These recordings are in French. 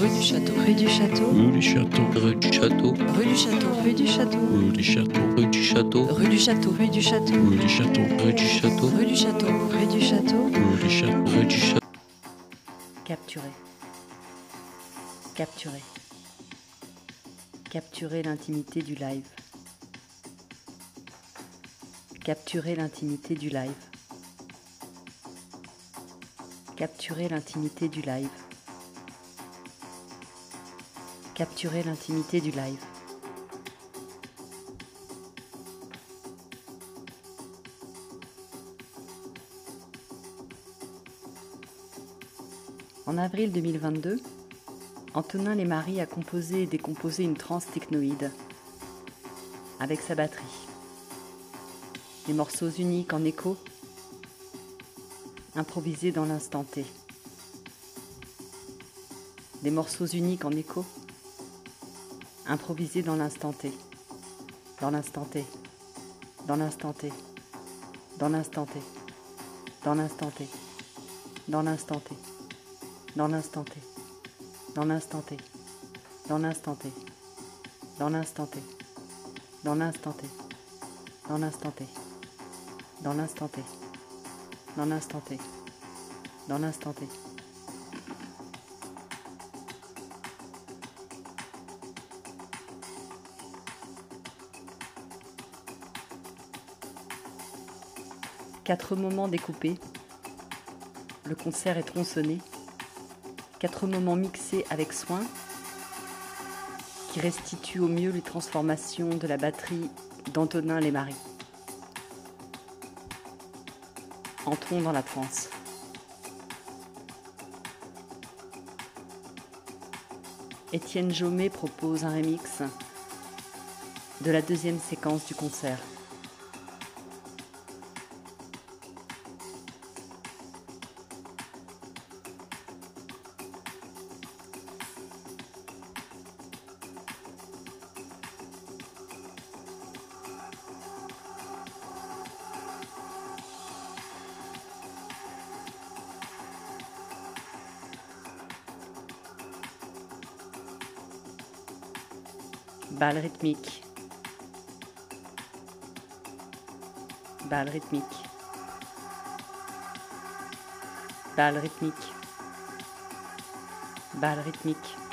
Rue du Château. Rue du Château. Rue du Château. Rue du Château. Rue du Château. Rue du Château. Rue du Château. Rue du Château. Rue du Château. Rue du Château. Rue du Château. Rue du Château. Rue du Château. Rue du Château. Rue du Château. Rue du Château. Capturer. Capturer. Capturer l'intimité du live. Capturer l'intimité du live. Capturer l'intimité du live. Capturer l'intimité du live. En avril 2022, Antonin Lesmarie a composé et décomposé une trance technoïde avec sa batterie. Des morceaux uniques en écho, improvisés dans l'instant T. Des morceaux uniques en écho, improvisés dans l'instant T. Dans l'instant T. Dans l'instant T. Dans l'instant T. Dans l'instant T. Dans l'instant T. Dans l'instant T. Dans l'instant T. Dans l'instant T. Dans l'instant T. Dans l'instant T. Dans l'instant T. Dans l'instant T. Dans l'instant T. Dans l'instant T. Quatre moments découpés. Le concert est tronçonné. Quatre moments mixés avec soin qui restituent au mieux les transformations de la batterie d'Antonin Lesmarie. Entrons dans la trance. Étienne Jaumet propose un remix de la deuxième séquence du concert. Balle rythmique. Balle rythmique. Balle rythmique. Balle rythmique.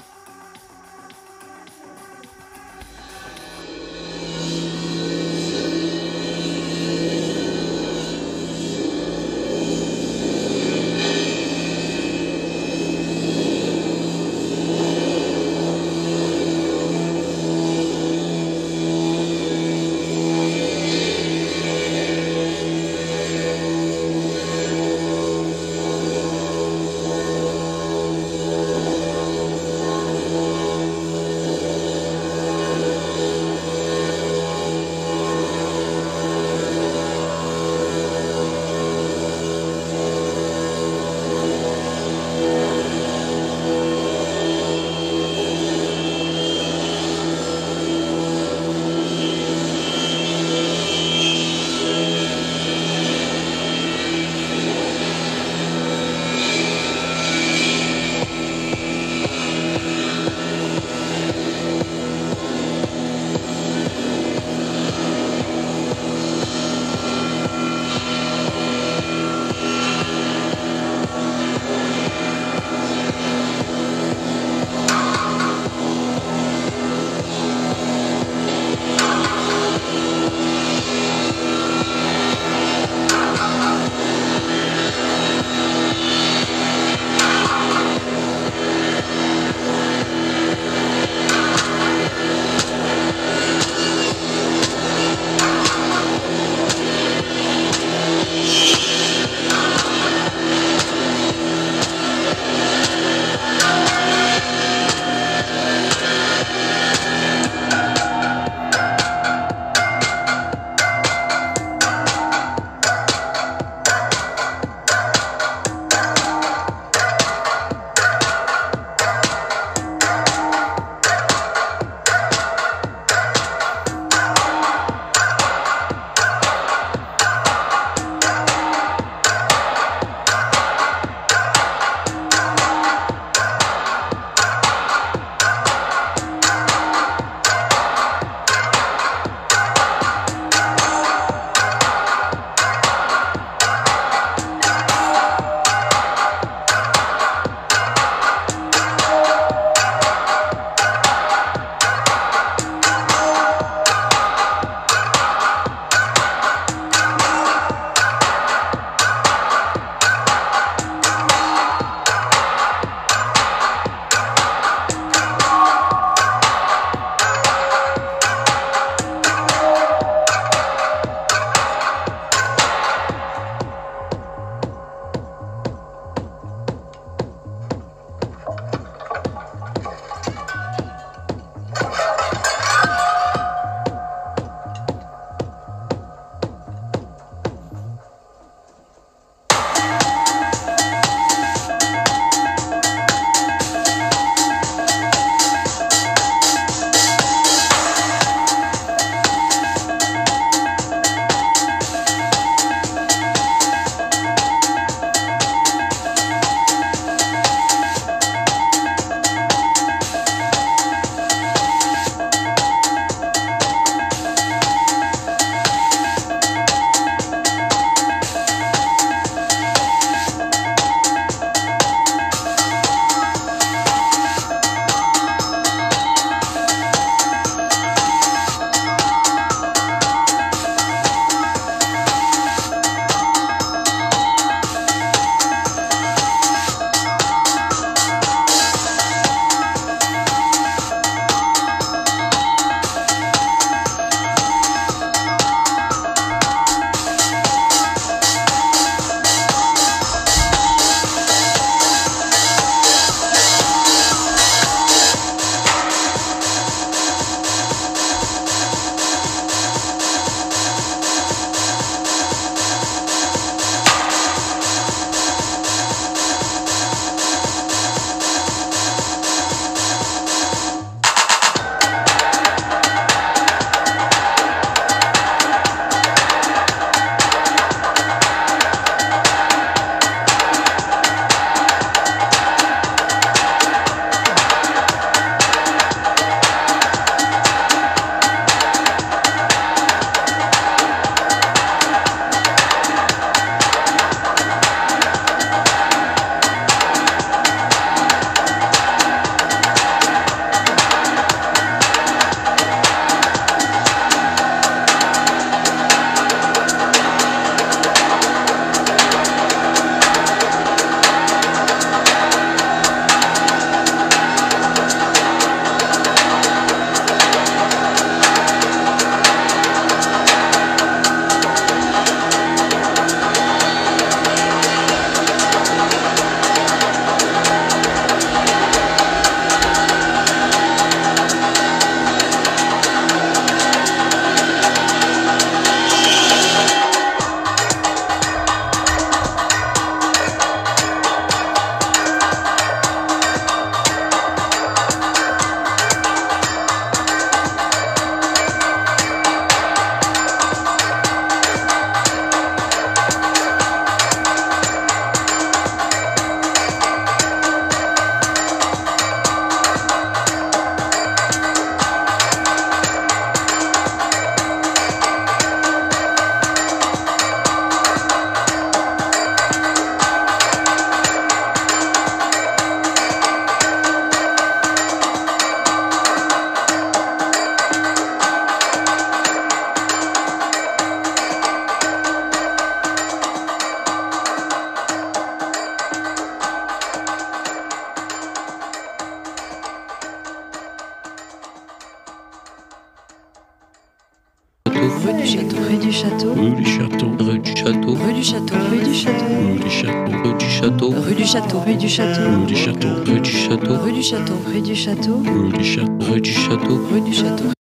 Rue du Château. Rue du Château. rue du Château, rue du Château, Rue du Château. Rue du Château. rue du Château, rue du Château, Rue du Château. Rue du Château. rue du Château, rue du Château, Rue du Château. Rue du Château. rue du Château, rue du Château, Rue du Château.